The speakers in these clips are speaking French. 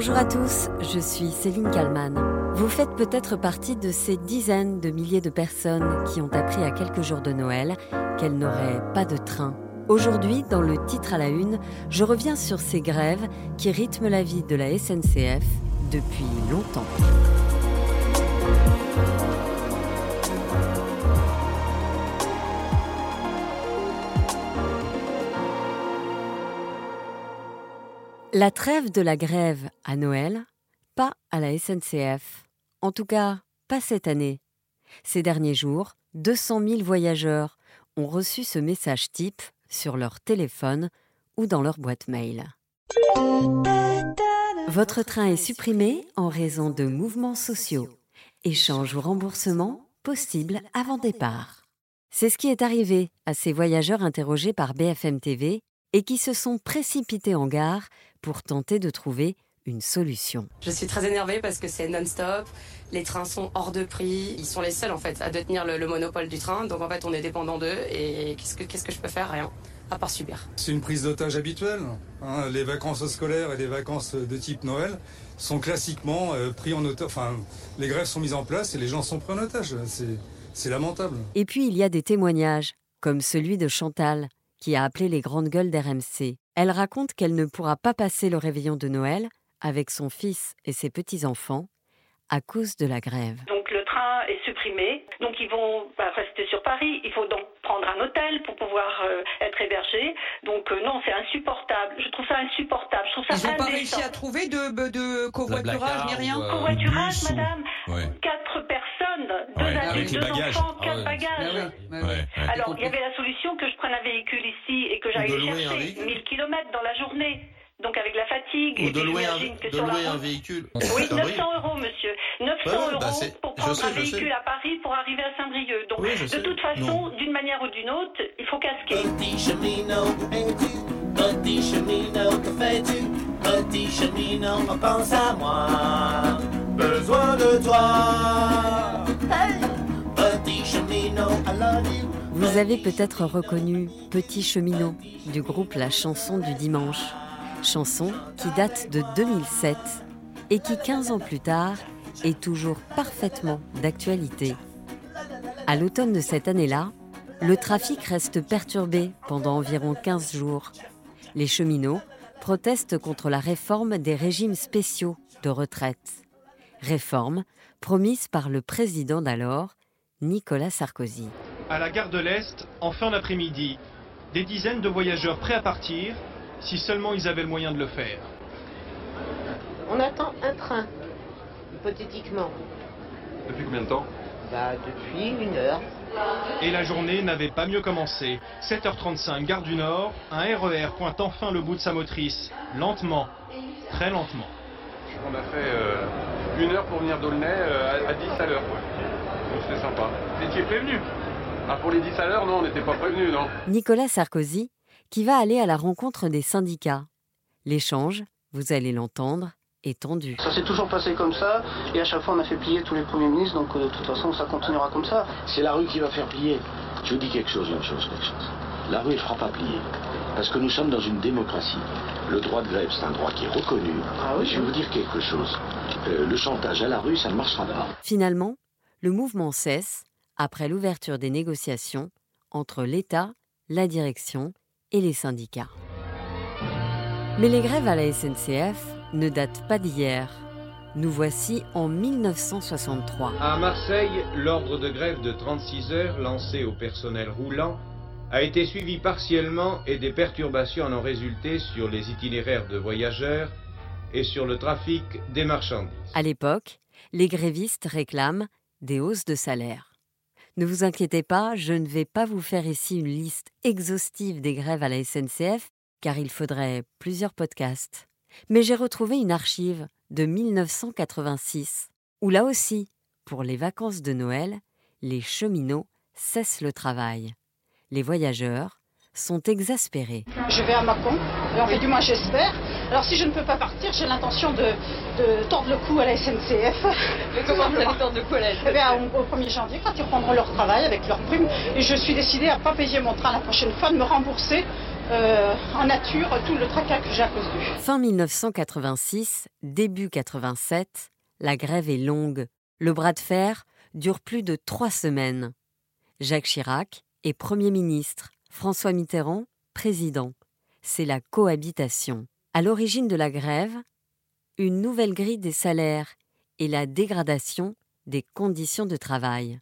Bonjour à tous, je suis Céline Kalman. Vous faites peut-être partie de ces dizaines de milliers de personnes qui ont appris à quelques jours de Noël qu'elles n'auraient pas de train. Aujourd'hui, dans le titre à la une, je reviens sur ces grèves qui rythment la vie de la SNCF depuis longtemps. La trêve de la grève à Noël, pas à la SNCF. En tout cas, pas cette année. Ces derniers jours, 200 000 voyageurs ont reçu ce message type sur leur téléphone ou dans leur boîte mail. Votre train est supprimé en raison de mouvements sociaux. Échange ou remboursement possible avant départ. C'est ce qui est arrivé à ces voyageurs interrogés par BFM TV et qui se sont précipités en gare pour tenter de trouver une solution. Je suis très énervée parce que c'est non-stop, les trains sont hors de prix, ils sont les seuls en fait à détenir le, monopole du train, donc en fait on est dépendant d'eux et qu'est-ce que, qu'est-ce que je peux faire? Rien, à part subir. C'est une prise d'otage habituelle. Hein. les vacances scolaires et les vacances de type Noël sont classiquement euh, pris en otage, enfin les grèves sont mises en place et les gens sont pris en otage. C'est, c'est lamentable. Et puis il y a des témoignages, comme celui de Chantal, qui a appelé les grandes gueules d'RMC. Elle raconte qu'elle ne pourra pas passer le réveillon de Noël avec son fils et ses petits-enfants à cause de la grève. Donc le train est supprimé, donc ils vont bah, rester sur Paris, il faut donc prendre un hôtel pour pouvoir euh, être hébergé. Donc euh, non, c'est insupportable. Je trouve ça insupportable. Je trouve ça Ils n'ont pas réussi à trouver de, de covoiturage ni rien euh, Covoiturage, madame Quatre personnes, deux adultes, deux enfants, ah quatre bagages. Alors, il y avait la solution que je prenne un véhicule ici et que j'aille chercher 1000 km dans la journée. Donc avec la fatigue. Ou de louer, un, de louer un, véhicule. Oui, 900 euros, monsieur. 900 euros bah, pour prendre un véhicule à Paris pour arriver à Saint-Brieuc. Donc, de toute façon, d'une manière ou d'une autre, il faut casquer. Petit cheminot, Petit cheminot, que fais-tu? Petit cheminot, pense à moi. Besoin de toi. Vous avez peut-être reconnu Petit cheminot du groupe La chanson du dimanche chanson qui date de 2007 et qui 15 ans plus tard est toujours parfaitement d'actualité. À l'automne de cette année-là, le trafic reste perturbé pendant environ 15 jours. Les cheminots protestent contre la réforme des régimes spéciaux de retraite. Réforme promise par le président d'alors, Nicolas Sarkozy. À la gare de l'Est, en fin d'après-midi, des dizaines de voyageurs prêts à partir si seulement ils avaient le moyen de le faire. On attend un train, hypothétiquement. Depuis combien de temps? Bah depuis une heure. Et la journée n'avait pas mieux commencé. 7h35, gare du Nord, un RER e pointe enfin le bout de sa motrice, lentement, très lentement. On a fait euh, une heure pour venir d'Aulnay euh, à, 10 à l'heure. Donc c'était sympa. Vous étiez prévenu ah, Pour les 10 à l'heure, non, on n'était pas prévenu, non. Nicolas Sarkozy qui va aller à la rencontre des syndicats. L'échange, vous allez l'entendre, est tendu. Ça s'est toujours passé comme ça, et à chaque fois on a fait plier tous les premiers ministres, donc euh, de toute façon ça continuera comme ça. C'est la rue qui va faire plier. Je vous dis quelque chose, une chose, quelque chose. La rue ne fera pas plier. Parce que nous sommes dans une démocratie. Le droit de grève, c'est un droit qui est reconnu. Ah je vais vous dire quelque chose. Euh, le chantage à la rue, ça ne marchera pas. Finalement, le mouvement cesse après l'ouverture des négociations entre l'État, la direction et les syndicats. Mais les grèves à la SNCF ne datent pas d'hier. Nous voici en 1963. À Marseille, l'ordre de grève de 36 heures lancé au personnel roulant a été suivi partiellement et des perturbations en ont résulté sur les itinéraires de voyageurs et sur le trafic des marchandises. À l'époque, les grévistes réclament des hausses de salaire. Ne vous inquiétez pas, je ne vais pas vous faire ici une liste exhaustive des grèves à la SNCF, car il faudrait plusieurs podcasts. Mais j'ai retrouvé une archive de 1986, où là aussi, pour les vacances de Noël, les cheminots cessent le travail. Les voyageurs sont exaspérés. Je vais à Macon, en fait du moins j'espère, alors si je ne peux pas partir, j'ai l'intention de, tordre le cou à la SNCF. Mais comment vous allez tordre le cou à la SNCF eh bien, au, 1er janvier, quand ils reprendront leur travail avec leur prime, et je suis décidée à ne pas payer mon train la prochaine fois, de me rembourser en nature tout le tracas que j'ai à cause d'eux. Fin 1986, début 87, la grève est longue. Le bras de fer dure plus de trois semaines. Jacques Chirac est Premier ministre, François Mitterrand président. C'est la cohabitation. À l'origine de la grève, une nouvelle grille des salaires et la dégradation des conditions de travail.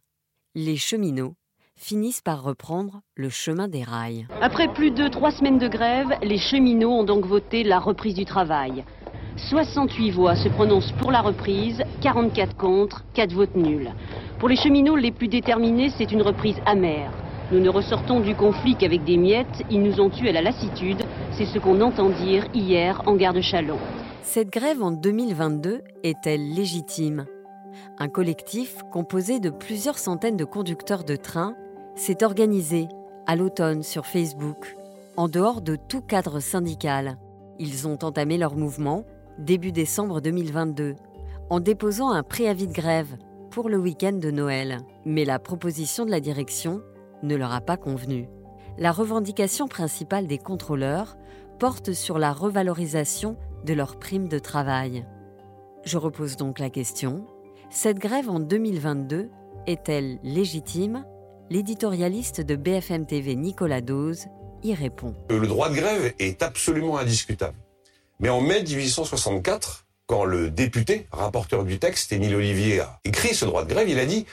Les cheminots finissent par reprendre le chemin des rails. Après plus de trois semaines de grève, les cheminots ont donc voté la reprise du travail. 68 voix se prononcent pour la reprise, 44 contre, 4 votes nuls. Pour les cheminots les plus déterminés, c'est une reprise amère. Nous ne ressortons du conflit qu'avec des miettes, ils nous ont tués à la lassitude, c'est ce qu'on entend dire hier en gare de Chalon. Cette grève en 2022 est-elle légitime? Un collectif composé de plusieurs centaines de conducteurs de train s'est organisé à l'automne sur Facebook, en dehors de tout cadre syndical. Ils ont entamé leur mouvement début décembre 2022 en déposant un préavis de grève pour le week-end de Noël. Mais la proposition de la direction ne leur a pas convenu. La revendication principale des contrôleurs porte sur la revalorisation de leurs primes de travail. Je repose donc la question, cette grève en 2022 est-elle légitime? L'éditorialiste de BFM TV Nicolas Dose y répond. Le droit de grève est absolument indiscutable. Mais en mai 1864, quand le député, rapporteur du texte, Émile Olivier, a écrit ce droit de grève, il a dit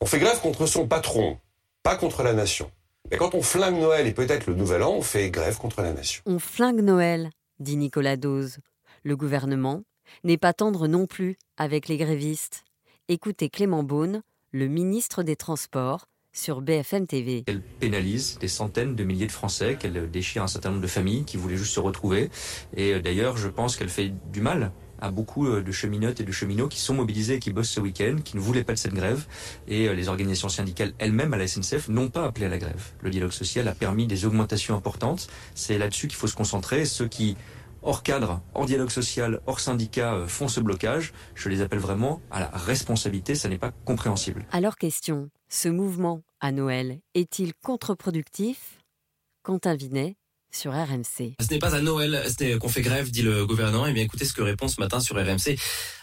On fait grève contre son patron, pas contre la nation. Mais quand on flingue Noël et peut-être le Nouvel An, on fait grève contre la nation. On flingue Noël, dit Nicolas Dose. Le gouvernement n'est pas tendre non plus avec les grévistes. Écoutez Clément Beaune, le ministre des Transports, sur BFM TV. Elle pénalise des centaines de milliers de Français, qu'elle déchire un certain nombre de familles qui voulaient juste se retrouver. Et euh, d'ailleurs, je pense qu'elle fait du mal à beaucoup euh, de cheminotes et de cheminots qui sont mobilisés qui bossent ce week-end, qui ne voulaient pas de cette grève. Et euh, les organisations syndicales elles-mêmes à la SNCF n'ont pas appelé à la grève. Le dialogue social a permis des augmentations importantes. C'est là-dessus qu'il faut se concentrer. Ceux qui hors cadre, hors dialogue social, hors syndicat font ce blocage, je les appelle vraiment à la responsabilité, ça n'est pas compréhensible. Alors question, ce mouvement à Noël est-il contre-productif? Quentin Vinet sur RMC. Ce n'est pas à Noël qu'on fait grève, dit le gouvernement. Et eh bien écoutez ce que répond ce matin sur RMC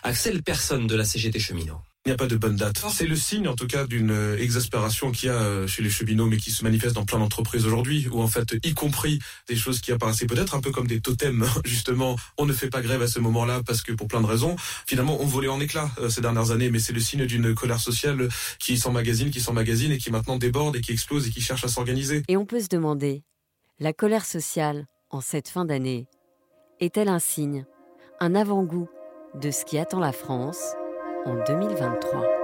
Axel Personne de la CGT Cheminot. Il n'y a pas de bonne date. C'est le signe, en tout cas, d'une euh, exaspération qu'il y a euh, chez les cheminots, mais qui se manifeste dans plein d'entreprises aujourd'hui, où en fait, y compris des choses qui apparaissaient peut-être un peu comme des totems, justement, on ne fait pas grève à ce moment-là parce que pour plein de raisons, finalement, on volait en éclats euh, ces dernières années, mais c'est le signe d'une colère sociale qui s'emmagasine, qui s'emmagasine et qui maintenant déborde et qui explose et qui cherche à s'organiser. Et on peut se demander, la colère sociale, en cette fin d'année, est-elle un signe, un avant-goût de ce qui attend la France en 2023.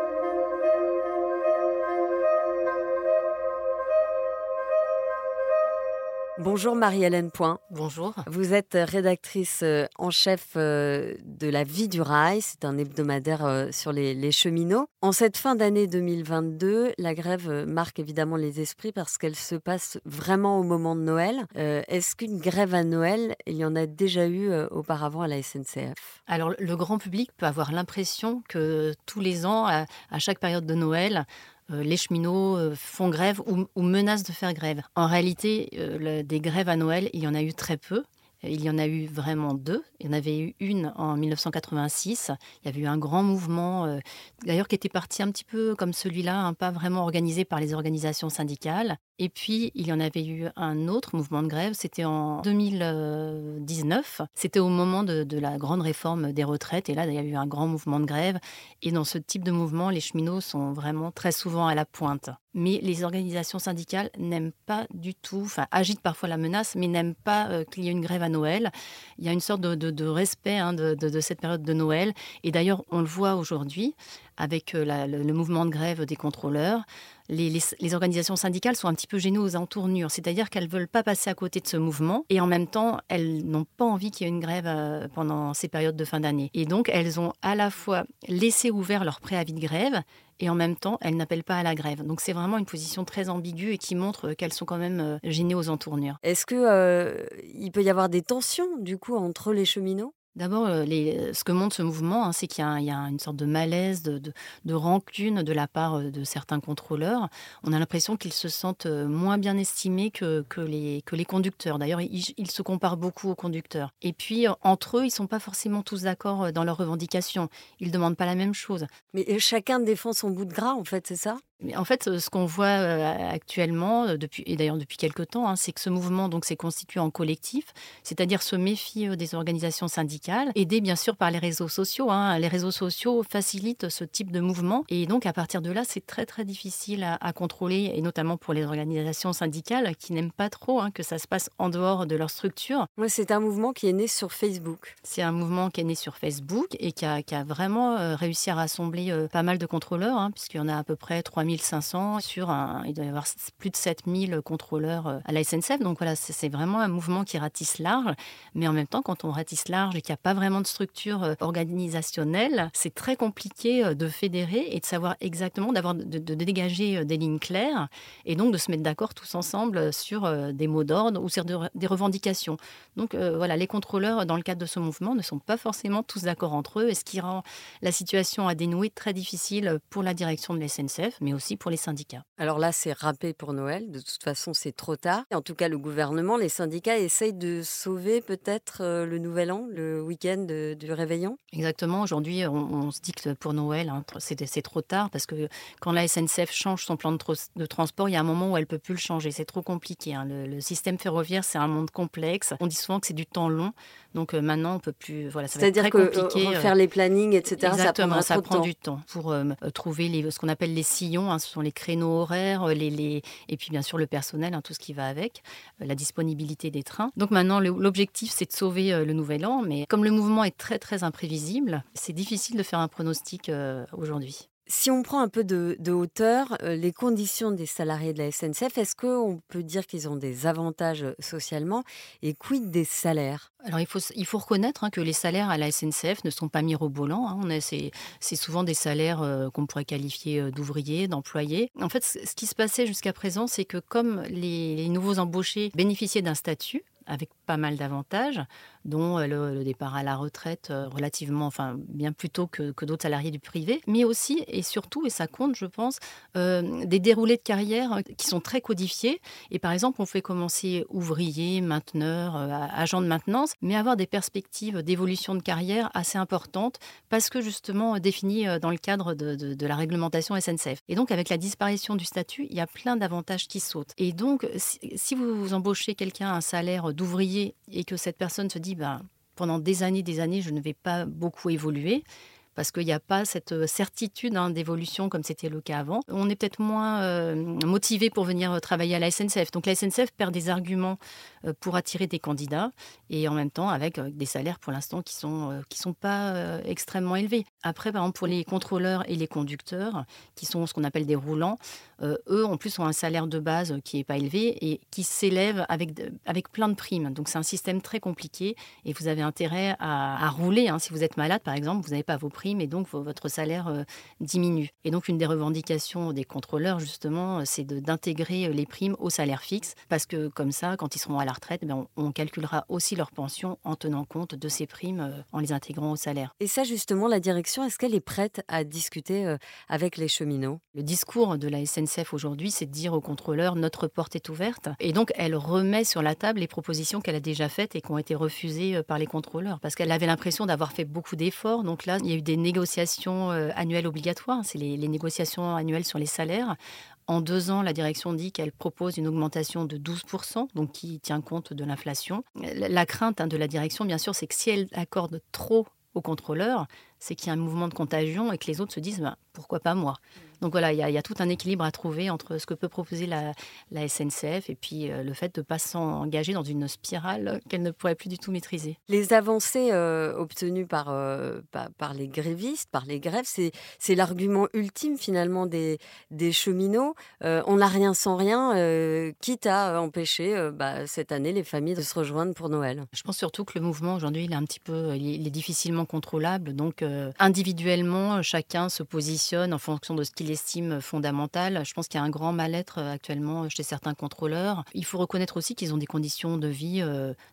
Bonjour Marie-Hélène Point. Bonjour. Vous êtes rédactrice euh, en chef euh, de La Vie du Rail. C'est un hebdomadaire euh, sur les, cheminots. En cette fin d'année 2022, la grève marque évidemment les esprits parce qu'elle se passe vraiment au moment de Noël. Est-ce qu'une grève à Noël, il y en a déjà eu auparavant à la SNCF Alors le grand public peut avoir l'impression que tous les ans, à chaque période de Noël, euh, les cheminots euh, font grève ou, menacent de faire grève. En réalité, euh, des grèves à Noël, il y en a eu très peu. Il y en a eu vraiment deux. Il y en avait eu une en 1986. Il y avait eu un grand mouvement, d'ailleurs, qui était parti un petit peu comme celui-là, hein, pas vraiment organisé par les organisations syndicales. Et puis, il y en avait eu un autre mouvement de grève, c'était en 2019. C'était au moment de, la grande réforme des retraites. Et là, il y a eu un grand mouvement de grève. Et dans ce type de mouvement, les cheminots sont vraiment très souvent à la pointe. Mais les organisations syndicales n'aiment pas du tout, enfin, agitent parfois la menace, mais n'aiment pas euh, qu'il y ait une grève à Noël. Il y a une sorte de, respect hein, de, cette période de Noël. Et d'ailleurs, on le voit aujourd'hui avec euh, le, mouvement de grève des contrôleurs, les, organisations syndicales sont un petit peu gênées aux entournures, c'est-à-dire qu'elles ne veulent pas passer à côté de ce mouvement et en même temps, elles n'ont pas envie qu'il y ait une grève euh, pendant ces périodes de fin d'année. Et donc, elles ont à la fois laissé ouvert leur préavis de grève et en même temps, elles n'appellent pas à la grève. Donc, c'est vraiment une position très ambiguë et qui montre qu'elles sont quand même euh, gênées aux entournures. Est-ce qu'il il peut y avoir des tensions, du coup, entre les cheminots? D'abord, euh, ce que montre ce mouvement, hein, c'est qu'il y, a une sorte de malaise, de, rancune de la part euh, de certains contrôleurs. On a l'impression qu'ils se sentent euh, moins bien estimés que, les, que les conducteurs. D'ailleurs, ils, se comparent beaucoup aux conducteurs. Et puis, entre eux, ils ne sont pas forcément tous d'accord dans leurs revendications. Ils ne demandent pas la même chose. Mais chacun défend son bout de gras, en fait, c'est ça? En fait, euh, ce qu'on voit euh, actuellement, euh, depuis, et d'ailleurs depuis quelques temps, hein, c'est que ce mouvement donc s'est constitué en collectif, c'est-à-dire se méfier des organisations syndicales, aidé bien sûr par les réseaux sociaux. Hein. Les réseaux sociaux facilitent ce type de mouvement, et donc à partir de là, c'est très très difficile à, contrôler, et notamment pour les organisations syndicales qui n'aiment pas trop hein, que ça se passe en dehors de leur structure. c'est un mouvement qui est né sur Facebook. C'est un mouvement qui est né sur Facebook et qui a, vraiment réussi à rassembler pas mal de contrôleurs, puisqu'il y en a à peu près 3 1500 sur un, il doit y avoir plus de 7000 contrôleurs euh, à la SNCF. Donc voilà, c'est vraiment un mouvement qui ratisse large. Mais en même temps, quand on ratisse large et qu'il n'y a pas vraiment de structure euh, organisationnelle, c'est très compliqué euh, de fédérer et de savoir exactement, d'avoir de, dégager des lignes claires et donc de se mettre d'accord tous ensemble sur des mots d'ordre ou sur des revendications. Donc voilà, les contrôleurs dans le cadre de ce mouvement ne sont pas forcément tous d'accord entre eux, et ce qui rend la situation à dénouer très difficile pour la direction de la SNCF, mais aussi pour les syndicats. Alors là, c'est râpé pour Noël. De toute façon, c'est trop tard. En tout cas, le gouvernement, les syndicats essayent de sauver peut-être euh, le nouvel an, le week-end du réveillon. Exactement. Aujourd'hui, on, se dit que pour Noël, hein, c'est trop tard parce que quand la SNCF change son plan de, transport, il y a un moment où elle peut plus le changer. C'est trop compliqué. Hein. Le, système ferroviaire, c'est un monde complexe. On dit souvent que c'est du temps long. Donc euh, maintenant, on peut plus. Voilà, ça va être très que euh. Refaire les plannings, etc. Exactement, ça, prend du temps pour trouver les, ce qu'on appelle les sillons. Hein, ce sont les créneaux horaires, euh, les, et puis bien sûr le personnel, hein, tout ce qui va avec, euh, la disponibilité des trains. Donc maintenant, l'objectif, c'est de sauver euh, le nouvel an, mais comme le mouvement est très très imprévisible, c'est difficile de faire un pronostic aujourd'hui. Si on prend un peu de, hauteur, euh, les conditions des salariés de la SNCF, est-ce qu'on peut dire qu'ils ont des avantages euh, socialement et quid des salaires? Alors il faut, il faut reconnaître hein, que les salaires à la SNCF ne sont pas mirobolants. Hein. C'est souvent des salaires euh, qu'on pourrait qualifier d'ouvriers, d'employés. En fait, ce qui se passait jusqu'à présent, c'est que comme les nouveaux embauchés bénéficiaient d'un statut, avec pas mal d'avantages, dont euh, le, départ à la retraite euh, relativement, enfin bien plus tôt que, d'autres salariés du privé, mais aussi et surtout, et ça compte je pense, euh, des déroulés de carrière qui sont très codifiés. Et par exemple, on fait commencer ouvrier, mainteneur, agent de maintenance, mais avoir des perspectives d'évolution de carrière assez importantes parce que justement définies dans le cadre de, de, la réglementation SNCF. Et donc avec la disparition du statut, il y a plein d'avantages qui sautent. Et donc si, si vous embauchez quelqu'un à un salaire d'ouvrier et que cette personne se dit ben, pendant des années, des années, je ne vais pas beaucoup évoluer, parce qu'il n'y a pas cette euh, certitude hein, d'évolution comme c'était le cas avant. On est peut-être moins euh, motivé pour venir euh, travailler à la SNCF. Donc la SNCF perd des arguments pour attirer des candidats et en même temps avec des salaires pour l'instant qui sont qui sont pas extrêmement élevés. Après par exemple pour les contrôleurs et les conducteurs qui sont ce qu'on appelle des roulants, eux en plus ont un salaire de base qui est pas élevé et qui s'élève avec avec plein de primes. Donc c'est un système très compliqué et vous avez intérêt à, rouler. Hein. Si vous êtes malade par exemple, vous n'avez pas vos primes mais donc votre salaire euh, diminue. Et donc une des revendications des contrôleurs, justement, euh, c'est d'intégrer euh, les primes au salaire fixe, parce que comme ça, quand ils seront à la retraite, eh on, on, calculera aussi leur pension en tenant compte de ces primes, en les intégrant au salaire. Et ça, justement, la direction, est-ce qu'elle est prête à discuter avec les cheminots? Le discours de la SNCF aujourd'hui, c'est de dire aux contrôleurs, notre porte est ouverte. Et donc, elle remet sur la table les propositions qu'elle a déjà faites et qui ont été refusées par les contrôleurs, parce qu'elle avait l'impression d'avoir fait beaucoup d'efforts. Donc là, il y a eu des négociations euh, annuelles obligatoires, c'est les, négociations annuelles sur les salaires. En deux ans, la direction dit qu'elle propose une augmentation de 12%, donc qui tient compte de l'inflation. La crainte hein, de la direction, bien sûr, c'est que si elle accorde trop aux contrôleurs, c'est qu'il y a un mouvement de contagion et que les autres se disent ben, pourquoi pas moi? Donc voilà, il y, a, tout un équilibre à trouver entre ce que peut proposer la, SNCF et puis euh, le fait de ne pas s'engager dans une spirale qu'elle ne pourrait plus du tout maîtriser. Les avancées euh, obtenues par, euh, par, les grévistes, par les grèves, c'est l'argument ultime finalement des, des cheminots. on n'a rien sans rien, quitte à empêcher bah, cette année les familles de se rejoindre pour Noël. Je pense surtout que le mouvement aujourd'hui, il est un petit peu, il est difficilement contrôlable. Donc individuellement, chacun se positionne en fonction de ce qu'il estime fondamentale. Je pense qu'il y a un grand mal-être actuellement chez certains contrôleurs. Il faut reconnaître aussi qu'ils ont des conditions de vie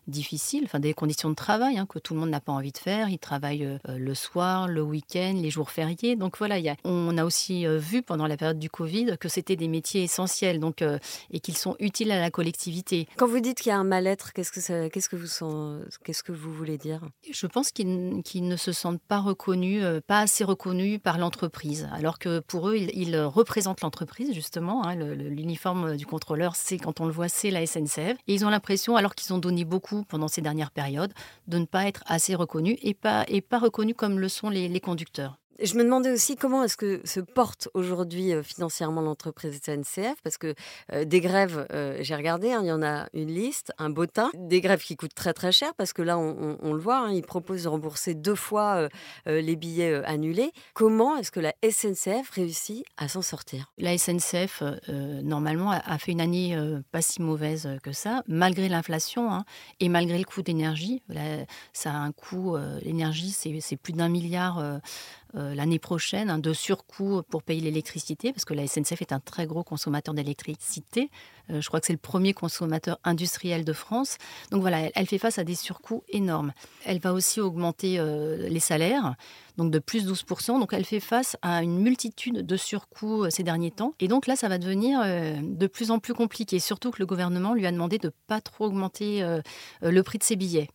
difficiles, enfin des conditions de travail hein, que tout le monde n'a pas envie de faire. Ils travaillent le soir, le week-end, les jours fériés. Donc voilà, y a, on a aussi vu pendant la période du Covid que c'était des métiers essentiels donc, et qu'ils sont utiles à la collectivité. Quand vous dites qu'il y a un mal-être, qu'est-ce que, qu'est-ce que, vous, qu'est-ce que vous voulez dire? Je pense qu'ils, ne se sentent pas reconnus, pas assez reconnus par l'entreprise, alors que pour eux, ils, représentent l'entreprise, justement. Hein, l'uniforme du contrôleur, c'est quand on le voit, c'est la SNCF. Et ils ont l'impression, alors qu'ils ont donné beaucoup pendant ces dernières périodes, de ne pas être assez reconnus et pas reconnus comme le sont les conducteurs. Je me demandais aussi comment est-ce que se porte aujourd'hui euh, financièrement l'entreprise SNCF, parce que euh, des grèves, euh, j'ai regardé, hein, il y en a une liste, un bottin, des grèves qui coûtent très très cher, parce que là, on, le voit, hein, ils proposent de rembourser deux fois les billets annulés. Comment est-ce que la SNCF réussit à s'en sortir? La SNCF, normalement, a, fait une année pas si mauvaise que ça, malgré l'inflation hein, et malgré le coût d'énergie. Ça a un coût, l'énergie, c'est plus d'un milliard euh, l'année prochaine un de surcoût pour payer l'électricité, parce que la SNCF est un très gros consommateur d'électricité. Euh, je crois que c'est le premier consommateur industriel de France. Donc voilà, elle, fait face à des surcoûts énormes. Elle va aussi augmenter euh, les salaires, donc de plus 12%. Donc elle fait face à une multitude de surcoûts ces derniers temps. Et donc là, ça va devenir de plus en plus compliqué, surtout que le gouvernement lui a demandé de ne pas trop augmenter le prix de ses billets.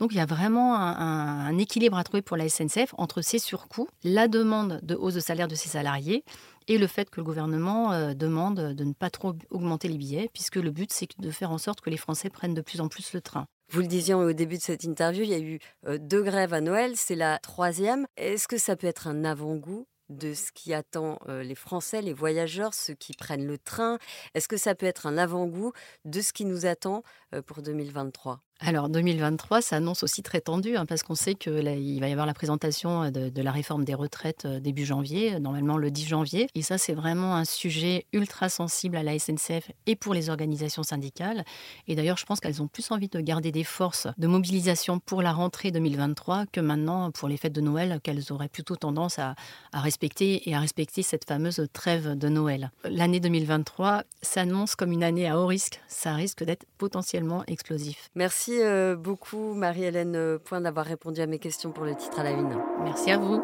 Donc il y a vraiment un, équilibre à trouver pour la SNCF entre ces surcoûts, la demande de hausse de salaire de ses salariés et le fait que le gouvernement euh, demande de ne pas trop augmenter les billets, puisque le but c'est de faire en sorte que les Français prennent de plus en plus le train. Vous le disiez au début de cette interview, il y a eu euh, deux grèves à Noël, c'est la troisième. Est-ce que ça peut être un avant-goût de ce qui attend euh, les Français, les voyageurs, ceux qui prennent le train? Est-ce que ça peut être un avant-goût de ce qui nous attend pour 2023 alors 2023 ça annonce aussi très tendu hein, parce qu'on sait qu'il va y avoir la présentation euh, de, la réforme des retraites euh, début janvier, normalement le 10 janvier. Et ça c'est vraiment un sujet ultra sensible à la SNCF et pour les organisations syndicales. Et d'ailleurs je pense qu'elles ont plus envie de garder des forces de mobilisation pour la rentrée 2023 que maintenant pour les fêtes de Noël qu'elles auraient plutôt tendance à, respecter et à respecter cette fameuse trêve de Noël. L'année 2023 s'annonce comme une année à haut risque. Ça risque d'être potentiellement explosif. Merci Merci euh, beaucoup, Marie-Hélène euh, Point, d'avoir répondu à mes questions pour le titre à la une. Merci à vous.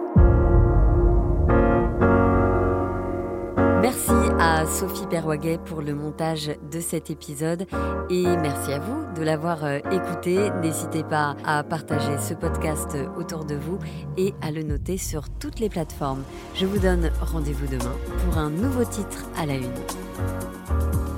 Merci à Sophie Perwaguet pour le montage de cet épisode et merci à vous de l'avoir euh, écouté. N'hésitez pas à partager ce podcast autour de vous et à le noter sur toutes les plateformes. Je vous donne rendez-vous demain pour un nouveau titre à la une.